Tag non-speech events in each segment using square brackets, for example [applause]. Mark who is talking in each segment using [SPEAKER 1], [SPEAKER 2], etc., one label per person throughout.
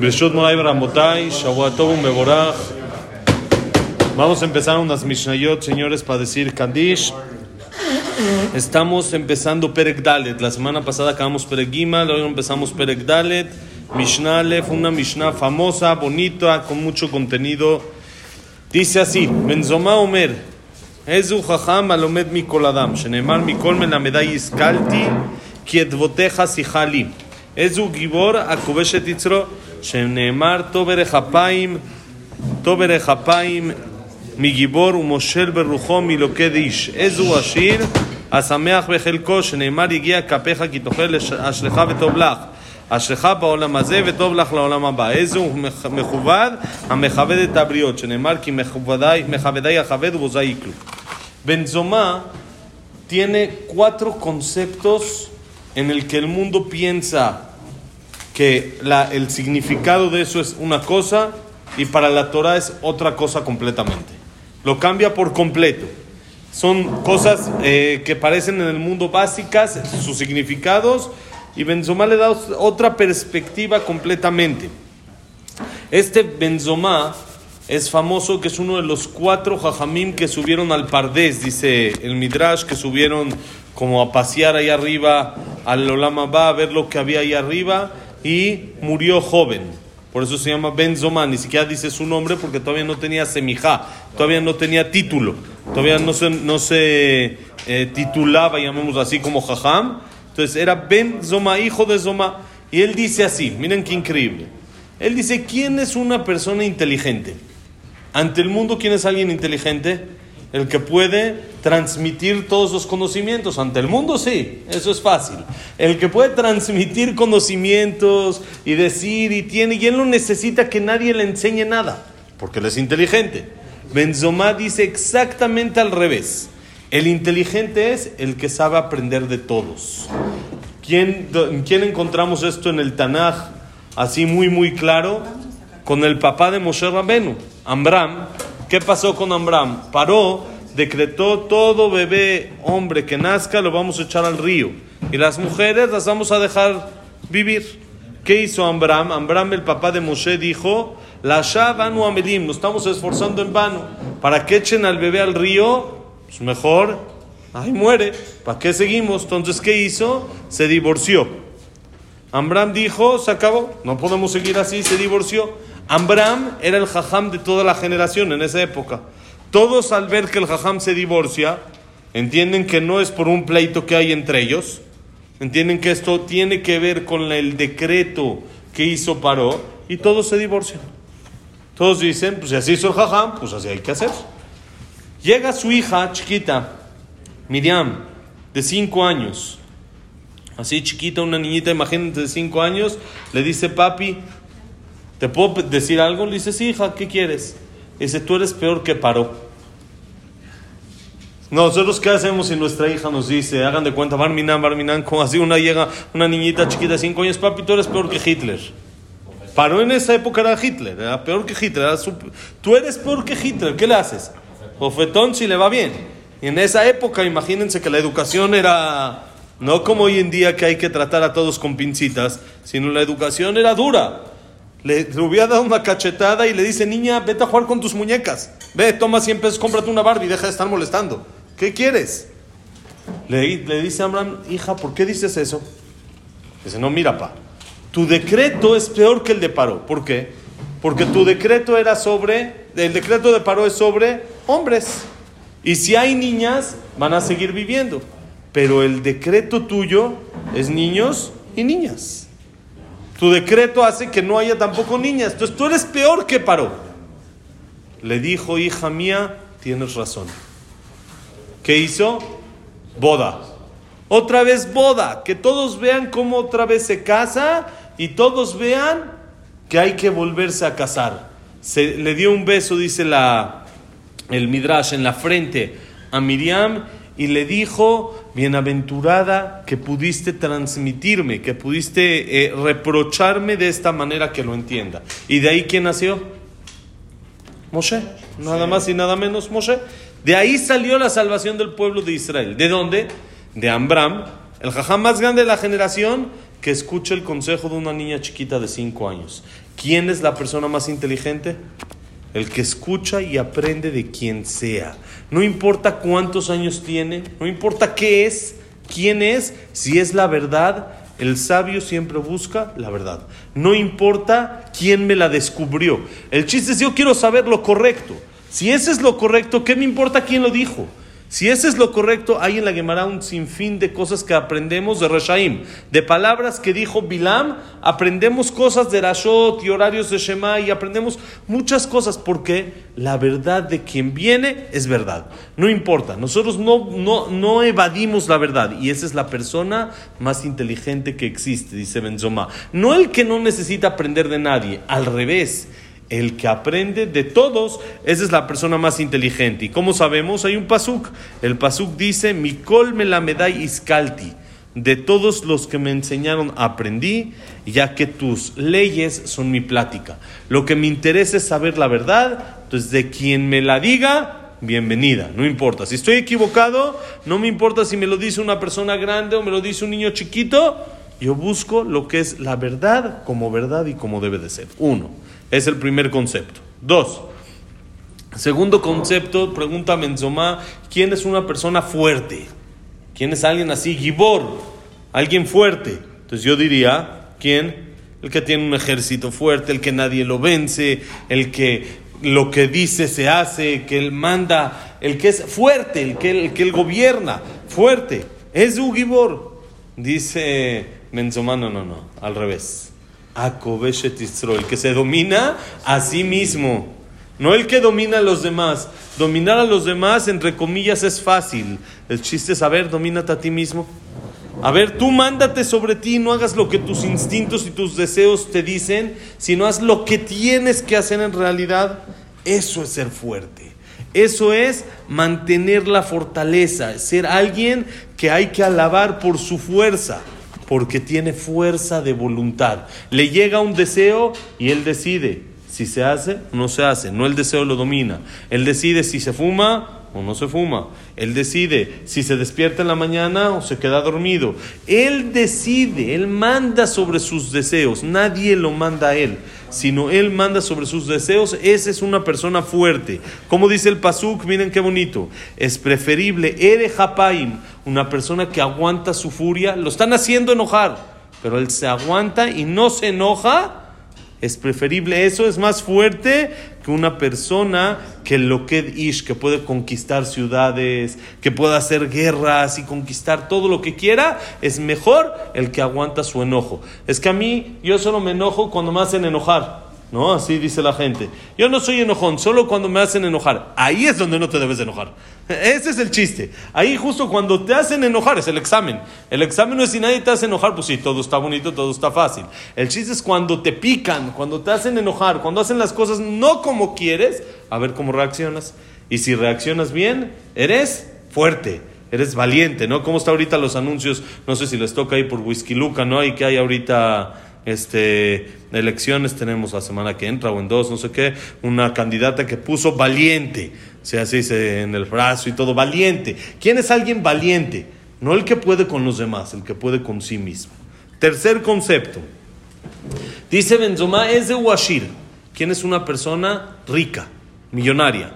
[SPEAKER 1] Breshut Moray Ramotay, Shavuatov Meborach. Vamos a empezar unas Mishnayot, señores, para decir Kandish. Estamos empezando Perek Dalet. La semana pasada acabamos Perek Gimal, hoy empezamos Perek Dalet. Mishnale fue una Mishnah famosa, bonita, con mucho contenido. Dice así: Benzoma Omer, Ezu Jajam Alomed Mikol Adam, Shenemar Mikol Melamedai Iskalti, Kietvoteja Sihali. Ezu Gibor Akubeshet Itzro, Shenemar Tobere Hapaim, Tobere Hapaim, מגיבור ומושל ברוחו מלוקד איש. איזו עשיר, השמח בחלקו, שנאמר הגיע כפיך כי תאכל אשלך וטוב לך. אשלך בעולם הזה וטוב לך לעולם הבא. איזו מכובד המכבד את הבריות, שנאמר כי מכבדי, מכבדי אכבד ובוזי יקלו. Benzoma tiene cuatro conceptos en el que el mundo piensa que la, el significado de eso es una cosa y para la Torah es otra cosa completamente. Lo cambia por completo. Son cosas eh, que parecen en el mundo básicas, sus significados, y Benzoma le da otra perspectiva completamente. Este Benzoma es famoso, que es uno de los cuatro jajamim que subieron al Pardés, dice el Midrash, que subieron como a pasear ahí arriba al Olama Ba, a ver lo que había ahí arriba, y murió joven. Por eso se llama Benzoma, ni siquiera dice su nombre porque todavía no tenía semijá, todavía no tenía título, todavía no se, no se eh, titulaba, llamemos así, como Jajam. Entonces era Benzoma, hijo de Zoma. Y él dice así, miren qué increíble. Él dice, ¿quién es una persona inteligente? Ante el mundo, ¿quién es alguien inteligente? El que puede transmitir todos los conocimientos. Ante el mundo, sí, eso es fácil. El que puede transmitir conocimientos y decir y tiene, y él no necesita que nadie le enseñe nada, porque él es inteligente. Benzoma dice exactamente al revés. El inteligente es el que sabe aprender de todos. ¿Quién, ¿Quién encontramos esto en el Tanaj? Así muy, muy claro. Con el papá de Moshe Rabenu, Ambram. ¿Qué pasó con Ambram? Paró, decretó todo bebé hombre que nazca lo vamos a echar al río. Y las mujeres las vamos a dejar vivir. ¿Qué hizo Ambram? Ambram, el papá de Moshe, dijo, la Shavanu Amelim, nos estamos esforzando en vano. Para que echen al bebé al río, pues mejor, ahí muere. ¿Para qué seguimos? Entonces, ¿qué hizo? Se divorció. Ambram dijo, se acabó, no podemos seguir así, se divorció. Ambram era el jajam de toda la generación en esa época. Todos al ver que el jajam se divorcia, entienden que no es por un pleito que hay entre ellos, entienden que esto tiene que ver con el decreto que hizo Paró y todos se divorcian. Todos dicen, pues si así hizo el jajam, pues así hay que hacer. Llega su hija chiquita, Miriam, de cinco años. Así chiquita, una niñita, imagínate, de cinco años, le dice, papi, ¿te puedo decir algo? Le dice, hija, ¿qué quieres? Dice, tú eres peor que Paró. Nosotros, ¿qué hacemos si nuestra hija nos dice, hagan de cuenta, Barminan, Barminan, como así una llega, una niñita chiquita de cinco años, papi, tú eres peor que Hitler. Paró en esa época era Hitler, era peor que Hitler. Tú eres peor que Hitler, ¿qué le haces? Bofetón si le va bien. Y en esa época, imagínense que la educación era no como hoy en día que hay que tratar a todos con pincitas, sino la educación era dura. Le, le hubiera dado una cachetada y le dice, niña, vete a jugar con tus muñecas. Ve, toma 100 pesos, cómprate una Barbie, deja de estar molestando. ¿Qué quieres? Le, dice a Abraham, hija, ¿por qué dices eso? Dice, no, mira, pa, tu decreto es peor que el de Paró. ¿Por qué? Porque tu decreto era sobre, el decreto de Paró es sobre hombres. Y si hay niñas, van a seguir viviendo. Pero el decreto tuyo es niños y niñas. Tu decreto hace que no haya tampoco niñas. Entonces tú eres peor que Paró. Le dijo, hija mía, tienes razón. ¿Qué hizo? Boda. Otra vez boda. Que todos vean cómo otra vez se casa y todos vean que hay que volverse a casar. Se, le dio un beso, dice la, el Midrash, en la frente a Miriam y le dijo, bienaventurada que pudiste transmitirme, que pudiste eh, reprocharme de esta manera que lo entienda. ¿Y de ahí quién nació? Moshe, nada más y nada menos Moshe. De ahí salió la salvación del pueblo de Israel. ¿De dónde? De Ambram, el jajam más grande de la generación, que escuche el consejo de una niña chiquita de 5 años. ¿Quién es la persona más inteligente? El que escucha y aprende de quien sea. No importa cuántos años tiene, no importa qué es, quién es, si es la verdad, el sabio siempre busca la verdad. No importa quién me la descubrió. El chiste es yo quiero saber lo correcto. Si ese es lo correcto, ¿qué me importa quién lo dijo? Si ese es lo correcto, hay en la Gemara un sinfín de cosas que aprendemos de Reshaim, de palabras que dijo Bilam, aprendemos cosas de Rashot y horarios de Shema y aprendemos muchas cosas porque la verdad de quien viene es verdad. No importa, nosotros no, no, no evadimos la verdad y esa es la persona más inteligente que existe, dice Benzoma. No el que no necesita aprender de nadie, al revés. El que aprende de todos, esa es la persona más inteligente. ¿Y cómo sabemos? Hay un pasuk. El pasuk dice, Mikol me la medai iskalti. De todos los que me enseñaron aprendí, ya que tus leyes son mi plática. Lo que me interesa es saber la verdad, entonces de quien me la diga, bienvenida, no importa. Si estoy equivocado, no me importa si me lo dice una persona grande o me lo dice un niño chiquito, yo busco lo que es la verdad como verdad y como debe de ser. Uno. Es el primer concepto. Dos. Segundo concepto, pregunta Menzomá, ¿quién es una persona fuerte? ¿Quién es alguien así? Gibor, alguien fuerte. Entonces yo diría, ¿quién? El que tiene un ejército fuerte, el que nadie lo vence, el que lo que dice se hace, que él manda, el que es fuerte, el que, el que él gobierna, fuerte. Es un Gibor. Dice Menzomá, no, no, no, al revés el que se domina a sí mismo, no el que domina a los demás. Dominar a los demás, entre comillas, es fácil. El chiste es, a ver, domínate a ti mismo. A ver, tú mándate sobre ti, no hagas lo que tus instintos y tus deseos te dicen, sino haz lo que tienes que hacer en realidad. Eso es ser fuerte. Eso es mantener la fortaleza, ser alguien que hay que alabar por su fuerza porque tiene fuerza de voluntad. Le llega un deseo y él decide si se hace o no se hace. No el deseo lo domina. Él decide si se fuma o no se fuma. Él decide si se despierta en la mañana o se queda dormido. Él decide, él manda sobre sus deseos. Nadie lo manda a él sino Él manda sobre sus deseos, esa es una persona fuerte. Como dice el Pasuk, miren qué bonito, es preferible Ere Hapaim, una persona que aguanta su furia, lo están haciendo enojar, pero él se aguanta y no se enoja, es preferible eso, es más fuerte que una persona que lo que ish, que puede conquistar ciudades, que puede hacer guerras y conquistar todo lo que quiera, es mejor el que aguanta su enojo. Es que a mí yo solo me enojo cuando me hacen enojar. ¿No? Así dice la gente. Yo no soy enojón, solo cuando me hacen enojar. Ahí es donde no te debes enojar. [laughs] Ese es el chiste. Ahí justo cuando te hacen enojar es el examen. El examen no es si nadie te hace enojar, pues sí, todo está bonito, todo está fácil. El chiste es cuando te pican, cuando te hacen enojar, cuando hacen las cosas no como quieres, a ver cómo reaccionas. Y si reaccionas bien, eres fuerte. Eres valiente, ¿no? ¿Cómo está ahorita los anuncios? No sé si les toca ahí por Whisky Luca, ¿no? Y que hay ahorita este, elecciones tenemos la semana que entra o en dos, no sé qué, una candidata que puso valiente, o sea, así dice en el brazo y todo, valiente. ¿Quién es alguien valiente? No el que puede con los demás, el que puede con sí mismo. Tercer concepto. Dice Benzoma es de Washir. ¿Quién es una persona rica, millonaria?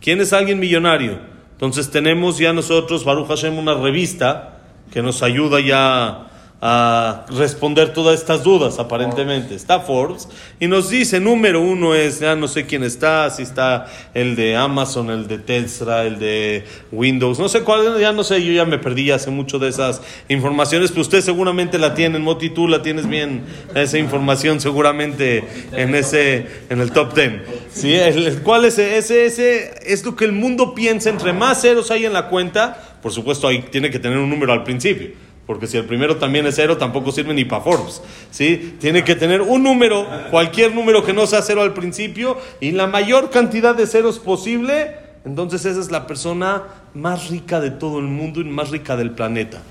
[SPEAKER 1] ¿Quién es alguien millonario? Entonces tenemos ya nosotros, Baruch Hashem, una revista que nos ayuda ya a responder todas estas dudas, aparentemente. Está Forbes y nos dice, número uno es, ya no sé quién está, si está el de Amazon, el de Tesla, el de Windows, no sé cuál, ya no sé, yo ya me perdí hace mucho de esas informaciones, pero usted seguramente la tiene, Moti, tú la tienes bien, esa información seguramente en ese, en el top ten. ¿Sí? El, ¿Cuál es ese, ese? Es lo que el mundo piensa, entre más ceros hay en la cuenta, por supuesto ahí tiene que tener un número al principio porque si el primero también es cero, tampoco sirve ni para Forbes. ¿sí? Tiene que tener un número, cualquier número que no sea cero al principio, y la mayor cantidad de ceros posible. Entonces esa es la persona más rica de todo el mundo y más rica del planeta.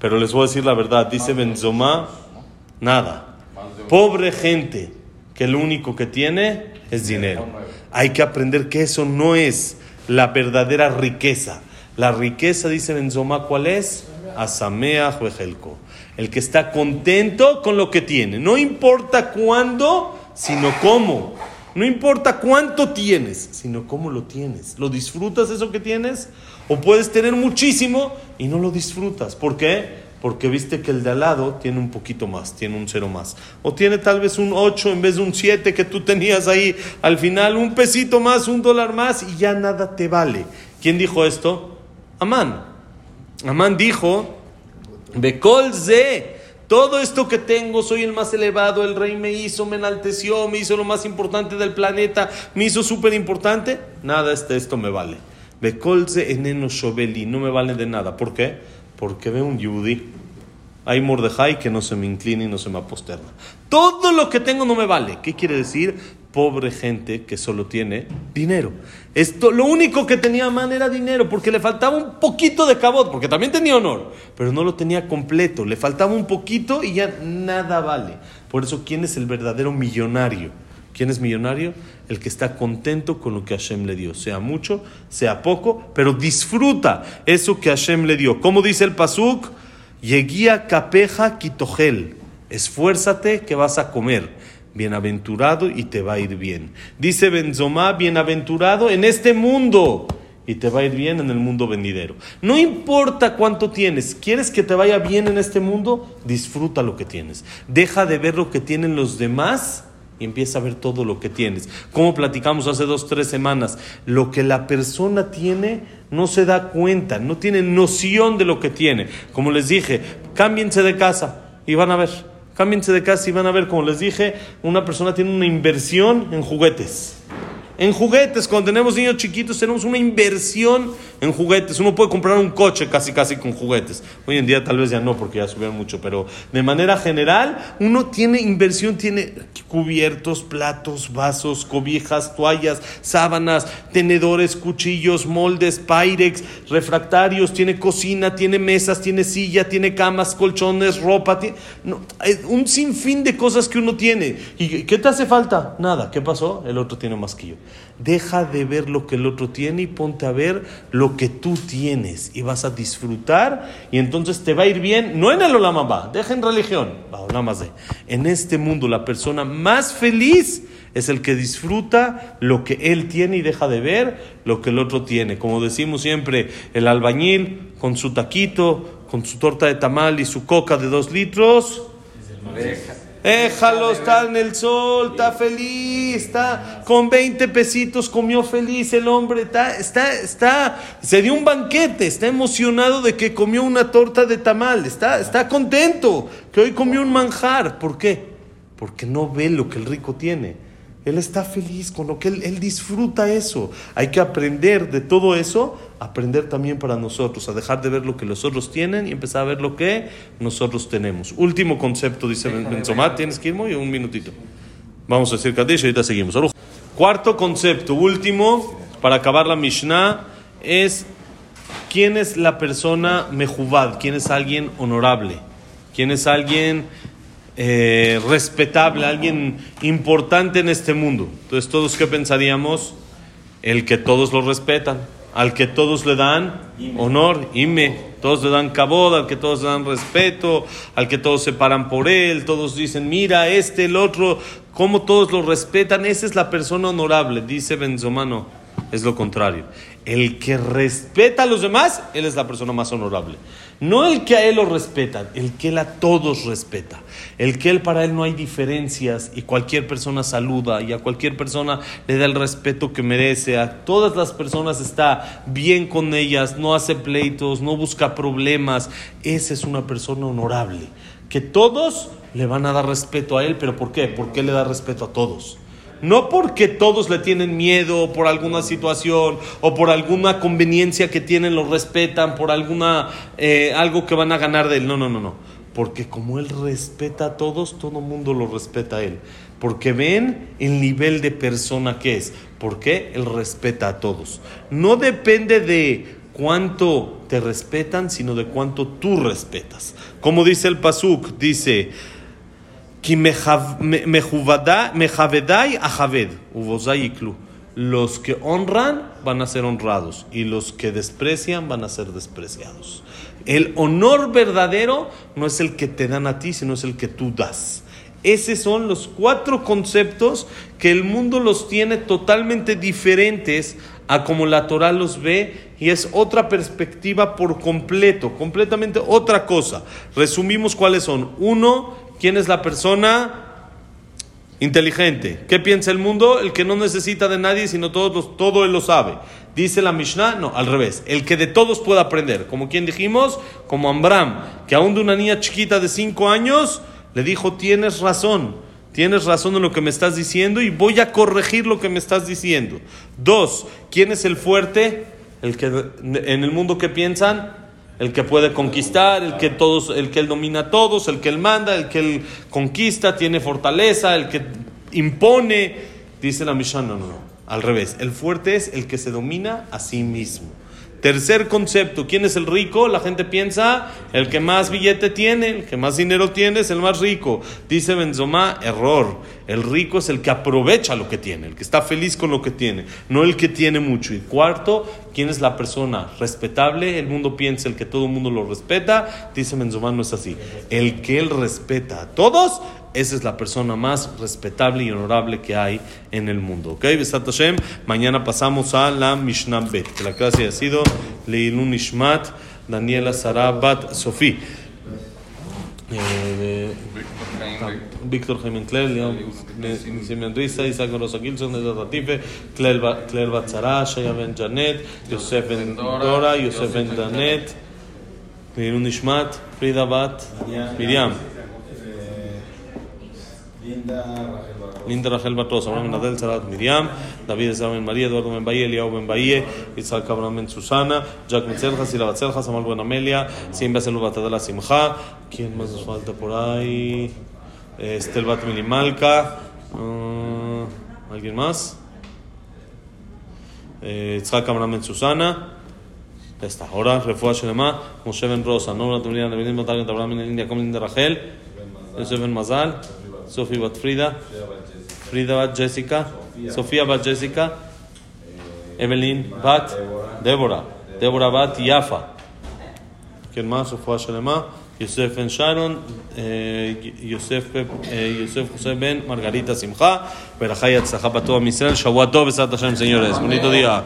[SPEAKER 1] Pero les voy a decir la verdad, dice Benzoma, nada. Pobre gente que lo único que tiene es dinero. Hay que aprender que eso no es la verdadera riqueza. La riqueza, dice Benzoma, ¿cuál es? Asameach Bejelko. El que está contento con lo que tiene. No importa cuándo, sino cómo. No importa cuánto tienes, sino cómo lo tienes. ¿Lo disfrutas eso que tienes? O puedes tener muchísimo y no lo disfrutas. ¿Por qué? Porque viste que el de al lado tiene un poquito más, tiene un cero más. O tiene tal vez un 8 en vez de un 7 que tú tenías ahí. Al final un pesito más, un dólar más y ya nada te vale. ¿Quién dijo esto? Amán. Amán dijo, Becol todo esto que tengo, soy el más elevado, el rey me hizo, me enalteció, me hizo lo más importante del planeta, me hizo súper importante, nada, este, esto me vale. Bekolze eneno shoveli, no me vale de nada. ¿Por qué? Porque veo un yudí. Hay Mordejai que no se me inclina y no se me aposterna. Todo lo que tengo no me vale. ¿Qué quiere decir? Pobre gente que solo tiene dinero. Esto, lo único que tenía man era dinero, porque le faltaba un poquito de cabot, porque también tenía honor, pero no lo tenía completo. Le faltaba un poquito y ya nada vale. Por eso, ¿quién es el verdadero millonario? ¿Quién es millonario? El que está contento con lo que Hashem le dio, sea mucho, sea poco, pero disfruta eso que Hashem le dio. Como dice el Pasuk, Yeguía capeja kitogel, esfuérzate que vas a comer. Bienaventurado y te va a ir bien. Dice Benzomá, bienaventurado en este mundo y te va a ir bien en el mundo venidero. No importa cuánto tienes, ¿quieres que te vaya bien en este mundo? Disfruta lo que tienes. Deja de ver lo que tienen los demás y empieza a ver todo lo que tienes. Como platicamos hace dos, tres semanas, lo que la persona tiene no se da cuenta, no tiene noción de lo que tiene. Como les dije, cámbiense de casa y van a ver. Cámbiense de casa y van a ver, como les dije, una persona tiene una inversión en juguetes. En juguetes, cuando tenemos niños chiquitos, tenemos una inversión en juguetes. Uno puede comprar un coche casi, casi con juguetes. Hoy en día tal vez ya no, porque ya subieron mucho, pero de manera general, uno tiene inversión, tiene cubiertos, platos, vasos, cobijas, toallas, sábanas, tenedores, cuchillos, moldes, pyrex, refractarios, tiene cocina, tiene mesas, tiene silla, tiene camas, colchones, ropa, tiene, un sinfín de cosas que uno tiene. ¿Y qué te hace falta? Nada. ¿Qué pasó? El otro tiene más que yo. Deja de ver lo que el otro tiene y ponte a ver lo que tú tienes y vas a disfrutar y entonces te va a ir bien, no en el Olamamba, deja en religión, en este mundo la persona más feliz es el que disfruta lo que él tiene y deja de ver lo que el otro tiene. Como decimos siempre, el albañil con su taquito, con su torta de tamal y su coca de dos litros. Déjalo, está en el sol, está feliz, está con 20 pesitos, comió feliz el hombre, está, está, está, se dio un banquete, está emocionado de que comió una torta de tamal, está, está contento que hoy comió un manjar. ¿Por qué? Porque no ve lo que el rico tiene. Él está feliz con lo que él, él, disfruta eso. Hay que aprender de todo eso, aprender también para nosotros, a dejar de ver lo que los otros tienen y empezar a ver lo que nosotros tenemos. Último concepto, dice Benzomat, tienes que ir muy un minutito. Vamos a decir Kadish y ahorita seguimos. Cuarto concepto, último, para acabar la Mishnah, es quién es la persona mejubad, quién es alguien honorable, quién es alguien eh, respetable, alguien importante en este mundo. Entonces, ¿todos qué pensaríamos? El que todos lo respetan, al que todos le dan honor, ime, todos le dan cabod, al que todos le dan respeto, al que todos se paran por él, todos dicen, mira, este, el otro, cómo todos lo respetan, esa es la persona honorable, dice Benzomano, es lo contrario. El que respeta a los demás, él es la persona más honorable. No el que a él lo respeta, el que a todos respeta. El que él para él no hay diferencias y cualquier persona saluda y a cualquier persona le da el respeto que merece. A todas las personas está bien con ellas, no hace pleitos, no busca problemas. Esa es una persona honorable. Que todos le van a dar respeto a él, pero ¿por qué? Porque él le da respeto a todos. No porque todos le tienen miedo por alguna situación o por alguna conveniencia que tienen, lo respetan, por alguna eh, algo que van a ganar de él. No, no, no, no. Porque como él respeta a todos, todo mundo lo respeta a él. Porque ven el nivel de persona que es. Porque él respeta a todos. No depende de cuánto te respetan, sino de cuánto tú respetas. Como dice el Pasuk, dice los que honran van a ser honrados y los que desprecian van a ser despreciados. El honor verdadero no es el que te dan a ti, sino es el que tú das. Esos son los cuatro conceptos que el mundo los tiene totalmente diferentes a como la Torah los ve y es otra perspectiva por completo, completamente otra cosa. Resumimos cuáles son. Uno, ¿quién es la persona? Inteligente. ¿Qué piensa el mundo? El que no necesita de nadie, sino todos todo él lo sabe. Dice la Mishnah, no, al revés. El que de todos pueda aprender. Como quien dijimos, como Ambram, que aún de una niña chiquita de cinco años le dijo, tienes razón, tienes razón en lo que me estás diciendo y voy a corregir lo que me estás diciendo. Dos, ¿quién es el fuerte? El que en el mundo que piensan, el que puede conquistar, el que todos, el que él domina a todos, el que él manda, el que él conquista, tiene fortaleza, el que impone. Dice la Mishnah, no, no, no, al revés. El fuerte es el que se domina a sí mismo. Tercer concepto, ¿quién es el rico? La gente piensa, el que más billete tiene, el que más dinero tiene es el más rico. Dice Benzoma, error. El rico es el que aprovecha lo que tiene, el que está feliz con lo que tiene, no el que tiene mucho. Y cuarto, ¿quién es la persona respetable? El mundo piensa el que todo el mundo lo respeta. Dice Benzoma, no es así. El que él respeta a todos esa es la persona más respetable y honorable que hay en el mundo. ¿Ok? Besat Hashem. Mañana pasamos a la Mishnah Bet. Que la clase ha sido Leilun Ishmat, Daniela Sarabat Sofi. Eh, Víctor Jaime Clel, Simeon Risa, Isaac Rosa Gilson, Nedad Latife, Claire Batzara, Shaya Ben Janet, Yosef Ben Dora, Yosef Ben Danet, Leilun Ishmat, Frida Bat, Miriam. Linda Rachel Bartos, Abraham Nadel, Sarat Miriam, David Saben María, Eduardo Benbaye, Eliao Benbaye, Isaac Abraham Ben Susana, Jack Metzelja, Sila Batzelja, Samuel Buen Amelia, Simba Selu Batadala Simja, ¿quién más nos falta por ahí? Estel Bat Milimalka, ¿alguien más? Isaac Abraham Ben Susana. Ya está. Ahora, Refuah Shelema, Moshe Ben Rosa, Nora Tumilia, Nevidim Batal, Abraham Ben India, Kom Linda Rachel, Yosef Ben Mazal. Sofía Bat Frida, Frida Bat Jessica, Sofía Bat Jessica, Evelyn Bat Débora, Débora Bat Yafa. ¿Quién más? Sofía Shalema, Yosef Ben Sharon, Yosef, Yosef José Ben Margarita Simcha, Berajayat Zahapatu Amisrael, Shavuot Tov, Besat Hashem, señores. Bonito día.